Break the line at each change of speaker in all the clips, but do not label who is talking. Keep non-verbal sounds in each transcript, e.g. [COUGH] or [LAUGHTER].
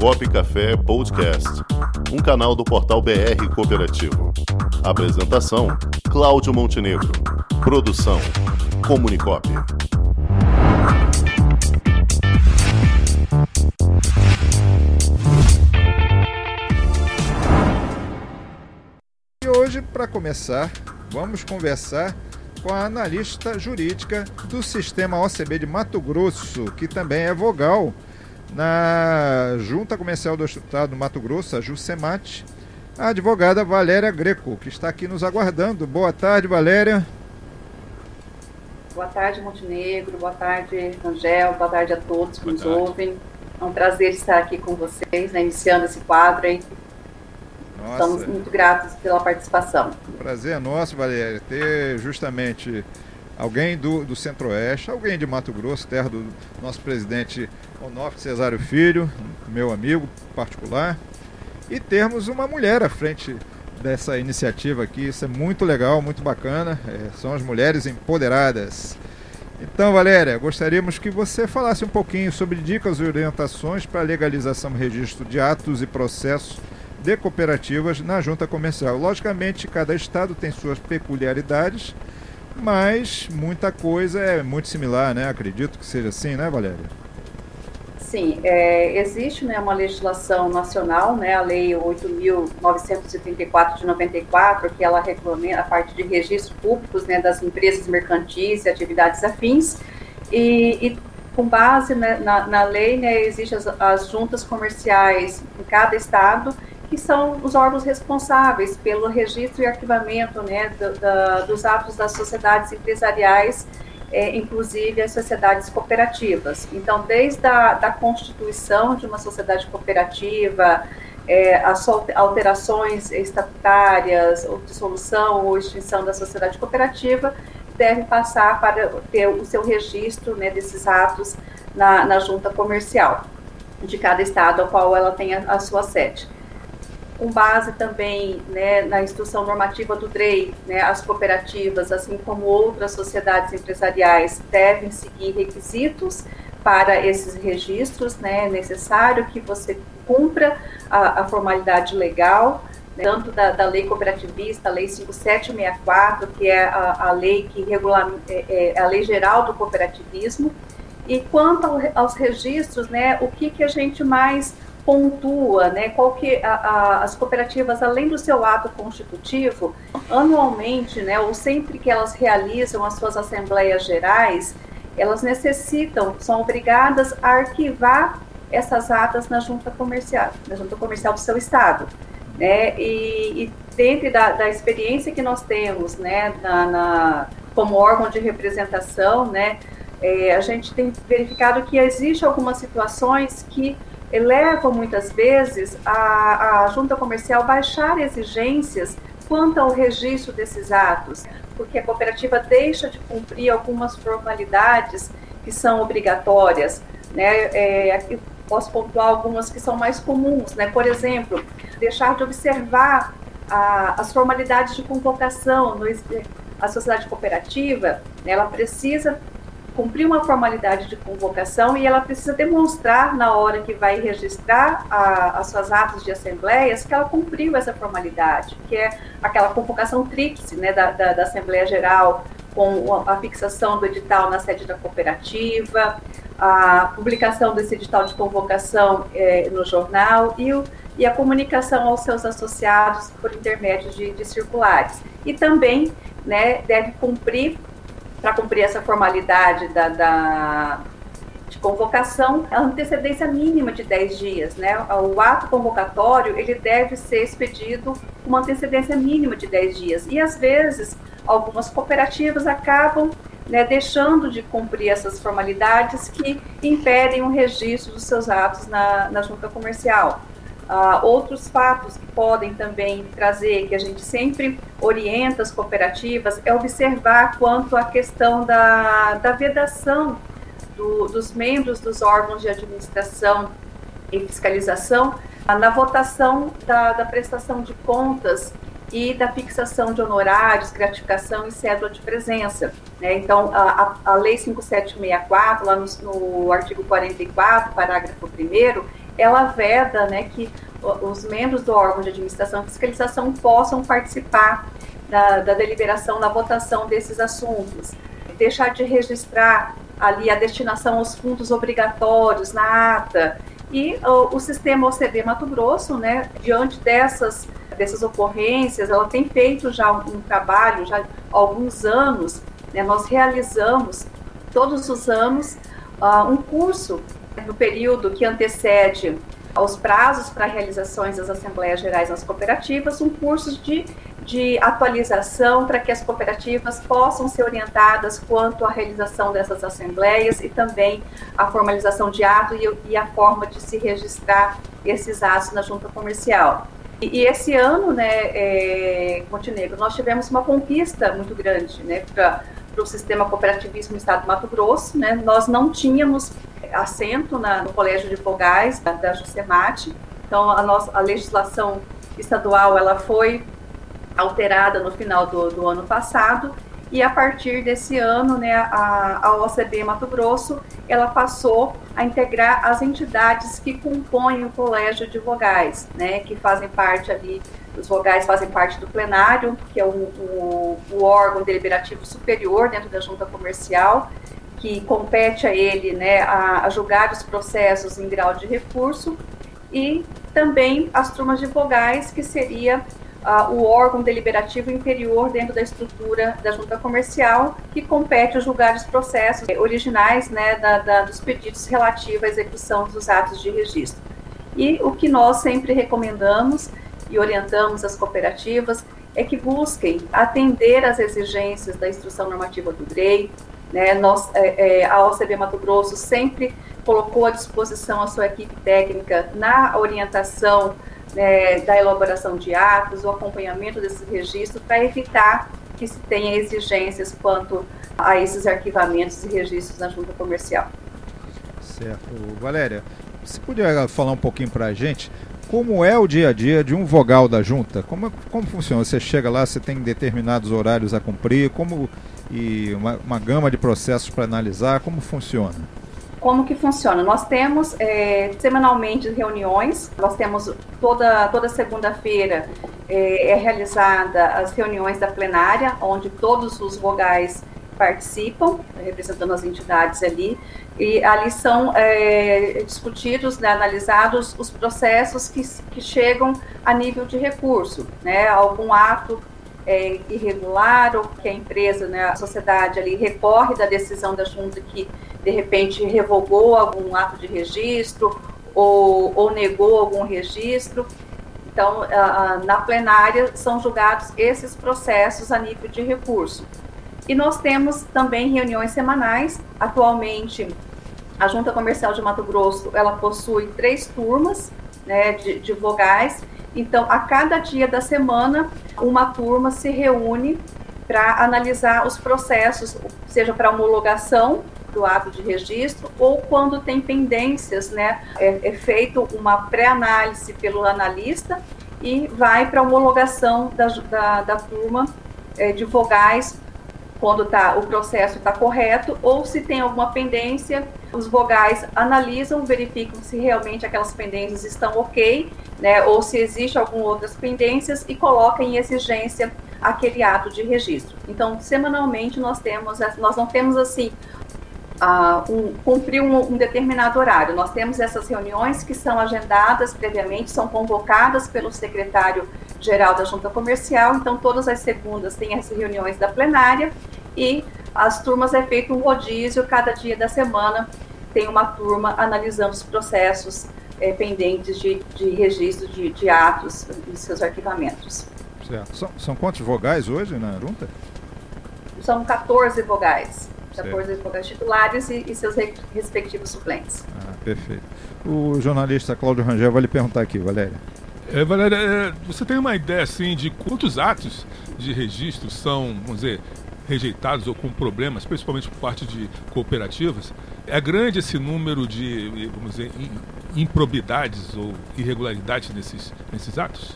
Comunicop Café Podcast, um canal do portal BR Cooperativo. Apresentação: Cláudio Montenegro. Produção: Comunicop.
E hoje, para começar, vamos conversar com a analista jurídica do Sistema OCB de Mato Grosso, que também é vogal na Junta Comercial do Estado do Mato Grosso, a JUSEMAT, a advogada Valéria Greco, que está aqui nos aguardando. Boa tarde, Valéria.
Boa tarde, Montenegro. Boa tarde, Angel. Boa tarde a todos que boa nos tarde. ouvem. É um prazer estar aqui com vocês, né, iniciando esse quadro aí nossa. Estamos muito gratos pela participação.
Prazer é nosso, Valéria, ter justamente alguém do, do Centro-Oeste, alguém de Mato Grosso, terra do nosso presidente Onofre Cesário Filho, meu amigo particular, e termos uma mulher à frente dessa iniciativa aqui. Isso é muito legal, muito bacana. É, são as mulheres empoderadas. Então, Valéria, gostaríamos que você falasse um pouquinho sobre dicas e orientações para legalização e registro de atos e processos de cooperativas na junta comercial. Logicamente, cada estado tem suas peculiaridades, mas muita coisa é muito similar, né? Acredito que seja assim, né, Valéria?
Sim, é, existe né, uma legislação nacional, né, a Lei 8.934 de 94, que ela regulamenta a parte de registros públicos né, das empresas mercantis e atividades afins, e, e com base né, na, na, lei, né, existem as, as juntas comerciais em cada estado, que são os órgãos responsáveis pelo registro e arquivamento né, do, da, dos atos das sociedades empresariais, é, inclusive as sociedades cooperativas. Então, desde a da constituição de uma sociedade cooperativa, é, as alterações estatutárias, ou dissolução ou extinção da sociedade cooperativa, deve passar para ter o seu registro né, desses atos na, na junta comercial de cada estado ao qual ela tem a, a sua sede com base também né, na instrução normativa do DREI, né, as cooperativas, assim como outras sociedades empresariais, devem seguir requisitos para esses registros, né, é necessário que você cumpra a, a formalidade legal, né, tanto da, da, lei cooperativista, a lei 5764, que é a, a lei que regula, é, é, a lei geral do cooperativismo, e quanto ao, aos registros, né, o que, que a gente mais pontua, né, qual que a, a, as cooperativas, além do seu ato constitutivo, anualmente, né, ou sempre que elas realizam as suas assembleias gerais, elas necessitam, são obrigadas a arquivar essas atas na junta comercial, na junta comercial do seu estado, né, e, e dentro da, da, experiência que nós temos, né, na, na como órgão de representação, né, é, a gente tem verificado que existe algumas situações que levam muitas vezes a, a junta comercial baixar exigências quanto ao registro desses atos, porque a cooperativa deixa de cumprir algumas formalidades que são obrigatórias, né? É, aqui posso pontuar algumas que são mais comuns, né? Por exemplo, deixar de observar a, as formalidades de convocação no, a sociedade cooperativa, né, ela precisa cumprir uma formalidade de convocação e ela precisa demonstrar na hora que vai registrar a, as suas atos de assembleias que ela cumpriu essa formalidade, que é aquela convocação tríplice né, da, da, da Assembleia Geral, com a fixação do edital na sede da cooperativa, a publicação desse edital de convocação é, no jornal e, o, e, a comunicação aos seus associados por intermédio de, de circulares. E também né, deve cumprir para cumprir essa formalidade da, da, de convocação, a antecedência mínima de 10 dias. Né? O ato convocatório ele deve ser expedido com uma antecedência mínima de 10 dias. E, às vezes, algumas cooperativas acabam né, deixando de cumprir essas formalidades que impedem o registro dos seus atos na, na junta comercial. Uh, outros fatos que podem também trazer, que a gente sempre orienta as cooperativas, é observar quanto à questão da, da vedação do, dos membros dos órgãos de administração e fiscalização uh, na votação da, da prestação de contas e da fixação de honorários, gratificação e cédula de presença. Né? Então, a, a, Lei 5764, lá no, no artigo 44, parágrafo 1 ela veda né, que os membros do órgão de administração e fiscalização possam participar da, da deliberação, da votação desses assuntos. Deixar de registrar ali a destinação aos fundos obrigatórios na ata. E o, o sistema OCB Mato Grosso, né, diante dessas, dessas ocorrências, ela tem feito já um, um trabalho, já há alguns anos, né, nós realizamos todos os anos uh, um curso no período que antecede aos prazos para realizações das Assembleias Gerais nas cooperativas, um curso de, de atualização para que as cooperativas possam ser orientadas quanto à realização dessas assembleias e também a formalização de ato e, e a forma de se registrar esses atos na junta comercial. E, e esse ano, né, é, Montenegro, nós tivemos uma conquista muito grande né, para o sistema cooperativismo no estado do Mato Grosso. Né, nós não tínhamos assento na, no Colégio de Vogais da, da Jusemate. Então, a, nossa, a legislação estadual ela foi alterada no final do, do ano passado e a partir desse ano, né, a, a OCB Mato Grosso, ela passou a integrar as entidades que compõem o Colégio de Vogais, né, que fazem parte ali, os vogais fazem parte do plenário, que é o, o, o órgão deliberativo superior dentro da junta comercial, que compete a ele né, a, a julgar os processos em grau de recurso, e também as turmas de vogais, que seria o órgão deliberativo inferior dentro da estrutura da junta comercial, que compete a julgar os processos originais né, da, da, dos pedidos relativos à execução dos atos de registro. E o que nós sempre recomendamos e orientamos as cooperativas é que busquem atender às exigências da instrução normativa do DREI, né? Nós, é, é, a OCB Mato Grosso sempre colocou à disposição a sua equipe técnica na orientação né, da elaboração de atos, o acompanhamento desses registros, para evitar que se tenha exigências quanto a esses arquivamentos e registros na junta comercial.
Certo. Valéria, você podia falar um pouquinho para a gente como é o dia a dia de um vogal da junta? Como, como funciona? Você chega lá, você tem determinados horários a cumprir, como e uma, uma gama de processos para analisar. Como funciona?
Como que funciona? Nós temos é, semanalmente reuniões, nós temos toda, toda segunda-feira é, é realizada as reuniões da plenária, onde todos os vogais participam, representando as entidades ali, e ali são é, discutidos, né, analisados os processos que, que chegam a nível de recurso, né, algum ato é, irregular ou que a empresa, né, a sociedade ali recorre da decisão da junta que de repente revogou algum ato de registro ou, ou negou algum registro. Então, na plenária são julgados esses processos a nível de recurso. E nós temos também reuniões semanais. Atualmente, a Junta Comercial de Mato Grosso ela possui três turmas né, de, de vogais então, a cada dia da semana, uma turma se reúne para analisar os processos, seja para homologação do ato de registro ou quando tem pendências, né, é, é feito uma pré-análise pelo analista e vai para homologação da, da, da turma é, de vogais quando tá, o processo está correto, ou se tem alguma pendência, os vogais analisam, verificam se realmente aquelas pendências estão ok, né, ou se existe algumas outras pendências e colocam em exigência aquele ato de registro. Então, semanalmente nós temos, nós não temos assim uh, um, cumprir um, um, determinado horário. Nós temos essas reuniões que são agendadas previamente, são convocadas pelo secretário geral da Junta Comercial. Então, todas as segundas tem as reuniões da plenária e as turmas é feito um rodízio cada dia da semana. Tem uma turma analisando os processos é, pendentes de, de registro de, de, atos e seus arquivamentos.
Certo. São, são quantos vogais hoje na junta?
São 14 vogais. 14 certo. vogais titulares e, e, seus respectivos suplentes.
Ah, perfeito. O jornalista Cláudio Rangel vai lhe perguntar aqui, Valéria.
É, Valéria, é, você tem uma ideia assim de quantos atos de registro são, vamos dizer, rejeitados ou com problemas, principalmente por parte de cooperativas? É grande esse número de, vamos dizer, improbidades ou irregularidades nesses, nesses atos?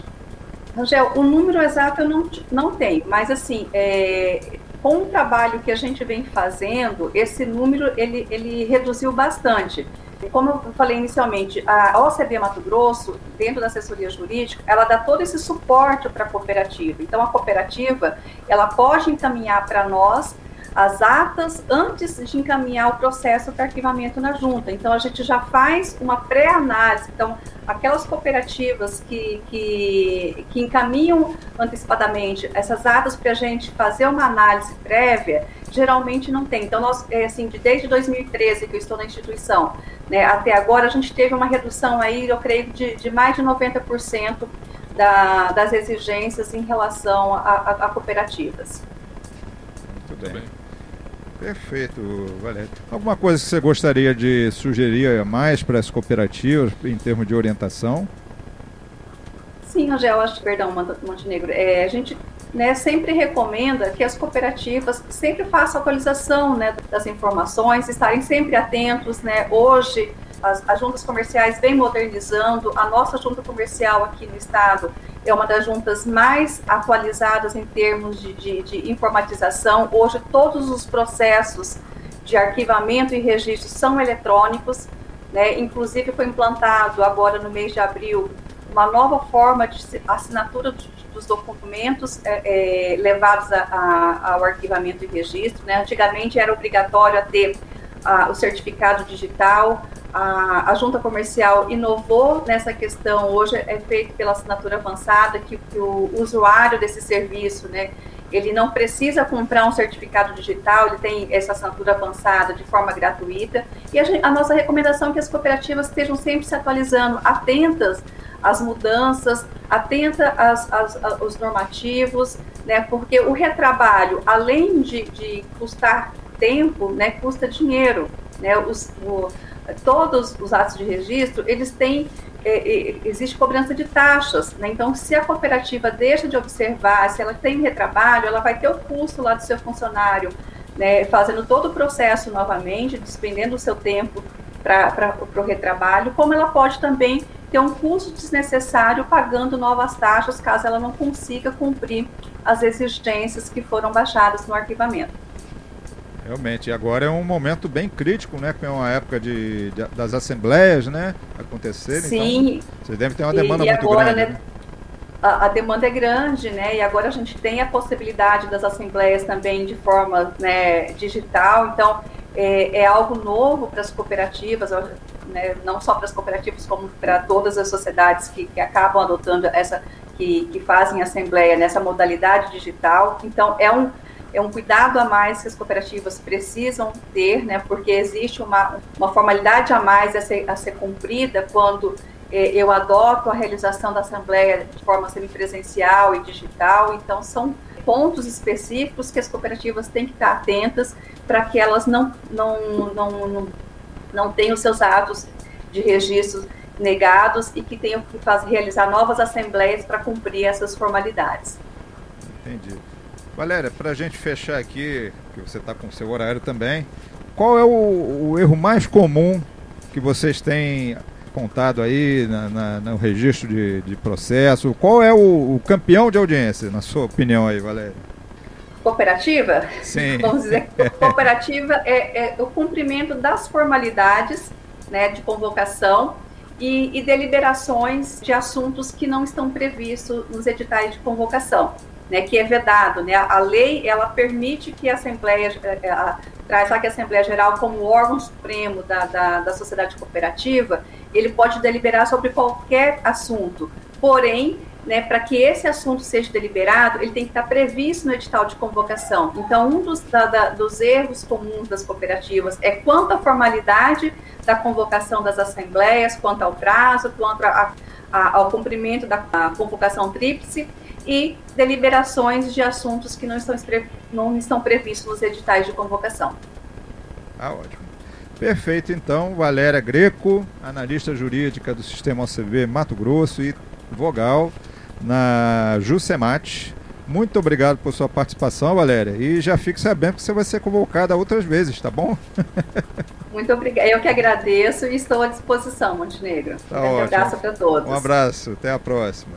Rangel, o número exato eu não, não tenho, mas assim, é, com o trabalho que a gente vem fazendo, esse número ele, ele reduziu bastante. Como eu falei inicialmente, a OCB Mato Grosso, dentro da assessoria jurídica, ela dá todo esse suporte para a cooperativa. Então, a cooperativa, ela pode encaminhar para nós as atas antes de encaminhar o processo para arquivamento na junta. Então, a gente já faz uma pré-análise. Então, aquelas cooperativas que, que, que encaminham antecipadamente essas atas para a gente fazer uma análise prévia, geralmente não tem. Então, nós, é, assim, desde 2013 que eu estou na instituição, né, até agora, a gente teve uma redução aí, eu creio, de, de mais de 90% da, das exigências em relação a, a, a cooperativas.
Muito bem. Perfeito, Valério. Alguma coisa que você gostaria de sugerir mais para as cooperativas em termos de orientação?
Sim, Angel, acho, perdão, Montenegro. É, a gente né, sempre recomenda que as cooperativas sempre façam atualização né, das informações, estarem sempre atentos. Né? Hoje, as, as juntas comerciais vêm modernizando, a nossa junta comercial aqui no estado é uma das juntas mais atualizadas em termos de, de, de informatização. Hoje, todos os processos de arquivamento e registro são eletrônicos, né? inclusive foi implantado agora no mês de abril uma nova forma de assinatura dos documentos é, é, levados a, a, ao arquivamento e registro. Né? Antigamente era obrigatório ter a, o certificado digital, a, a junta comercial inovou nessa questão, hoje é feito pela assinatura avançada, que, que o usuário desse serviço, né, ele não precisa comprar um certificado digital, ele tem essa assinatura avançada de forma gratuita. E a, a, nossa recomendação é que as cooperativas estejam sempre se atualizando, atentas às mudanças, atentas às, às, aos normativos, né, porque o retrabalho, além de, de custar tempo, né, custa dinheiro. Né, os, o, todos os atos de registro, eles têm, é, é, existe cobrança de taxas, né? então se a cooperativa deixa de observar, se ela tem retrabalho, ela vai ter o custo lá do seu funcionário, né, fazendo todo o processo novamente, despendendo o seu tempo para o retrabalho, como ela pode também ter um custo desnecessário pagando novas taxas caso ela não consiga cumprir as exigências que foram baixadas no arquivamento.
Realmente, agora é um momento bem crítico, né? Que é uma época de, de das assembleias, né? Acontecerem.
Então Sim.
Então, vocês devem ter uma demanda
e
muito
agora,
grande.
Né? né? A, a, demanda é grande, né? E agora a gente tem a possibilidade das assembleias também de forma né, digital. Então, é, é algo novo para as cooperativas, né? não só para as cooperativas, como para todas as sociedades que, que acabam adotando essa, que, que fazem assembleia nessa modalidade digital. Então, é um é um cuidado a mais que as cooperativas precisam ter, né, porque existe uma, uma formalidade a mais a ser, a ser cumprida quando eh, eu adoto a realização da assembleia de forma semipresencial e digital, então são pontos específicos que as cooperativas têm que estar atentas para que elas não, não, não, não, não tenham seus atos de registro negados e que tenham que fazer, realizar novas assembleias para cumprir essas formalidades.
Entendi. Valéria, para a gente fechar aqui, que você está com o seu horário também, qual é o, o, erro mais comum que vocês têm contado aí na, na, no registro de, de, processo? Qual é o, o, campeão de audiência, na sua opinião aí, Valéria?
Cooperativa?
Sim. [LAUGHS]
Vamos dizer que [LAUGHS] cooperativa é, é, o cumprimento das formalidades né, de convocação e, e deliberações de assuntos que não estão previstos nos editais de convocação né, que é vedado. Né? A lei ela permite que a Assembleia, eh, eh, a, traz lá que a Assembleia Geral, como órgão supremo da, da, da sociedade cooperativa, ele pode deliberar sobre qualquer assunto. Porém, né, para que esse assunto seja deliberado, ele tem que estar previsto no edital de convocação. Então, um dos, da, da, dos erros comuns das cooperativas é quanto à formalidade da convocação das assembleias, quanto ao prazo, quanto a, a, ao cumprimento da convocação tríplice e deliberações de assuntos que não estão, não estão previstos nos editais de convocação.
Ah, ótimo. Perfeito, então, Valéria Greco, analista jurídica do Sistema OCB Mato Grosso e vogal na Jusemate. Muito obrigado por sua participação, Valéria. E já fique sabendo que você vai ser convocada outras vezes, tá bom? [LAUGHS]
Muito obrigada. Eu que agradeço e estou à disposição, Montenegro.
Tá um
abraço para todos.
Um abraço, até a próxima.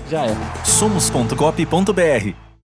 já é.